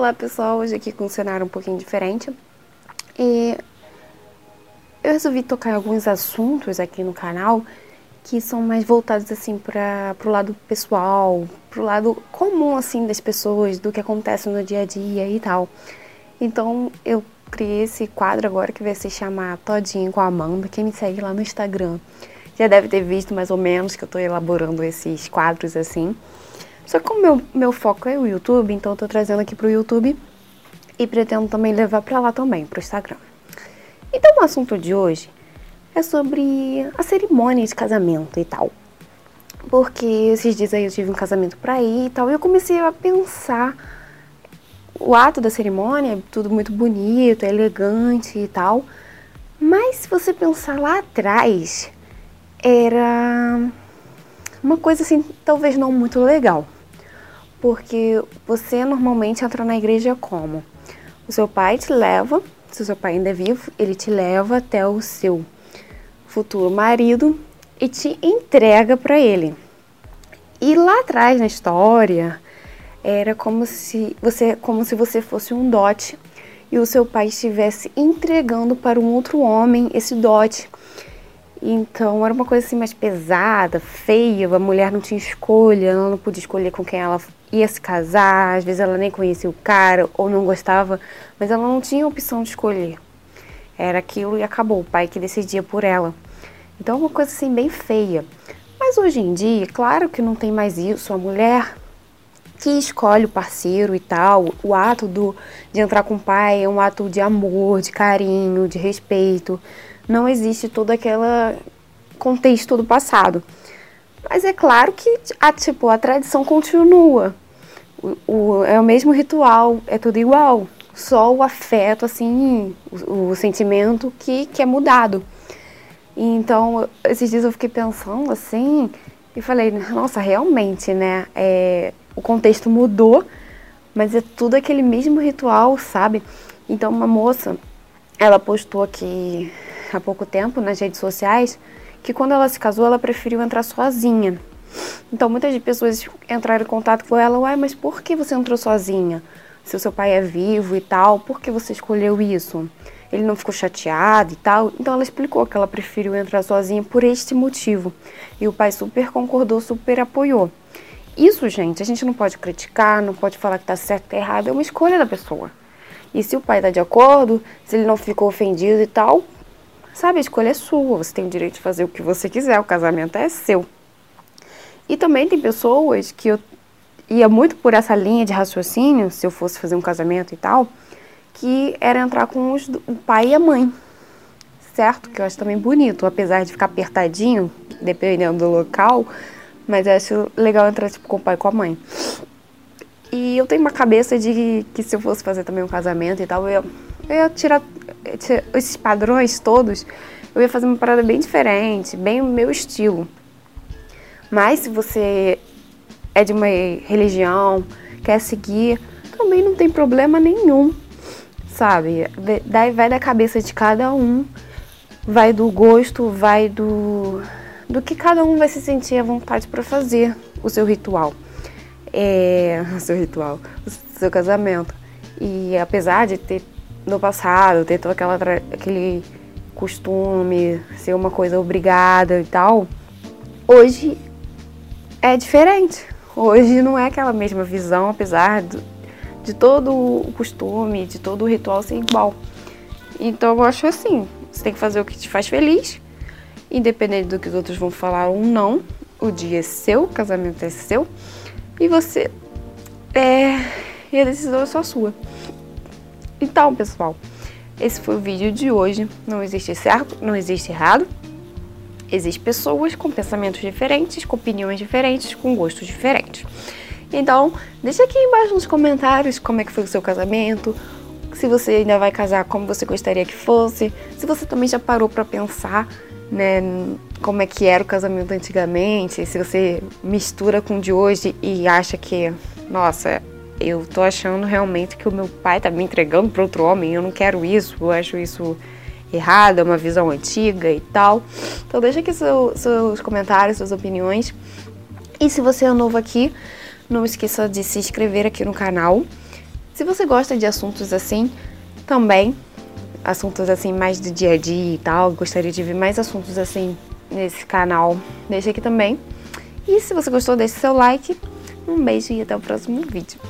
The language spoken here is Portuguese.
Olá pessoal, hoje aqui com um cenário um pouquinho diferente e eu resolvi tocar alguns assuntos aqui no canal que são mais voltados assim para o lado pessoal, para o lado comum assim das pessoas, do que acontece no dia a dia e tal. Então eu criei esse quadro agora que vai se chamar Todinho com a Amanda. Quem me segue lá no Instagram já deve ter visto mais ou menos que eu estou elaborando esses quadros assim. Só que como meu, meu foco é o YouTube, então eu tô trazendo aqui pro YouTube e pretendo também levar para lá também, pro Instagram. Então o assunto de hoje é sobre a cerimônia de casamento e tal. Porque esses dias aí eu tive um casamento pra ir e tal, e eu comecei a pensar o ato da cerimônia, tudo muito bonito, elegante e tal. Mas se você pensar lá atrás, era uma coisa assim, talvez não muito legal porque você normalmente entra na igreja como? O seu pai te leva, se o seu pai ainda é vivo, ele te leva até o seu futuro marido e te entrega para ele. E lá atrás na história era como se você como se você fosse um dote e o seu pai estivesse entregando para um outro homem esse dote. Então era uma coisa assim mais pesada, feia, a mulher não tinha escolha, ela não podia escolher com quem ela ia se casar, às vezes ela nem conhecia o cara ou não gostava, mas ela não tinha opção de escolher. Era aquilo e acabou, o pai que decidia por ela. Então, uma coisa assim bem feia. Mas hoje em dia, claro que não tem mais isso, a mulher que escolhe o parceiro e tal, o ato do, de entrar com o pai é um ato de amor, de carinho, de respeito. Não existe todo aquele contexto do passado. Mas é claro que a, tipo, a tradição continua. O, é o mesmo ritual, é tudo igual. Só o afeto, assim, o, o sentimento que, que é mudado. Então, esses dias eu fiquei pensando assim e falei, nossa, realmente, né? É, o contexto mudou, mas é tudo aquele mesmo ritual, sabe? Então, uma moça, ela postou aqui há pouco tempo nas redes sociais que quando ela se casou, ela preferiu entrar sozinha. Então muitas pessoas entraram em contato com ela, uai, mas por que você entrou sozinha? Se o seu pai é vivo e tal, por que você escolheu isso? Ele não ficou chateado e tal? Então ela explicou que ela preferiu entrar sozinha por este motivo. E o pai super concordou, super apoiou. Isso, gente, a gente não pode criticar, não pode falar que tá certo ou errado, é uma escolha da pessoa. E se o pai tá de acordo, se ele não ficou ofendido e tal, Sabe, a escolha é sua, você tem o direito de fazer o que você quiser, o casamento é seu. E também tem pessoas que eu ia muito por essa linha de raciocínio, se eu fosse fazer um casamento e tal, que era entrar com os, o pai e a mãe, certo? Que eu acho também bonito, apesar de ficar apertadinho, dependendo do local, mas eu acho legal entrar tipo, com o pai e com a mãe. E eu tenho uma cabeça de que se eu fosse fazer também um casamento e tal, eu eu ia tirar esses padrões todos, eu ia fazer uma parada bem diferente, bem o meu estilo. Mas se você é de uma religião, quer seguir, também não tem problema nenhum, sabe? Vai da cabeça de cada um, vai do gosto, vai do do que cada um vai se sentir à vontade para fazer o seu ritual. É, o seu ritual, o seu casamento. E apesar de ter no passado, ter todo aquela, aquele costume, ser uma coisa obrigada e tal, hoje é diferente. Hoje não é aquela mesma visão, apesar do, de todo o costume, de todo o ritual ser igual. Então eu acho assim, você tem que fazer o que te faz feliz, independente do que os outros vão falar ou não. O dia é seu, o casamento é seu, e você é. E a decisão é só sua. Então, pessoal, esse foi o vídeo de hoje. Não existe certo, não existe errado. Existem pessoas com pensamentos diferentes, com opiniões diferentes, com gostos diferentes. Então, deixa aqui embaixo nos comentários como é que foi o seu casamento, se você ainda vai casar, como você gostaria que fosse, se você também já parou para pensar, né, como é que era o casamento antigamente, se você mistura com o de hoje e acha que, nossa, eu tô achando realmente que o meu pai tá me entregando para outro homem, eu não quero isso, eu acho isso errado, é uma visão antiga e tal. Então deixa aqui seu, seus comentários, suas opiniões. E se você é novo aqui, não esqueça de se inscrever aqui no canal. Se você gosta de assuntos assim, também, assuntos assim mais do dia a dia e tal, gostaria de ver mais assuntos assim nesse canal, deixa aqui também. E se você gostou, deixe seu like. Um beijo e até o próximo vídeo.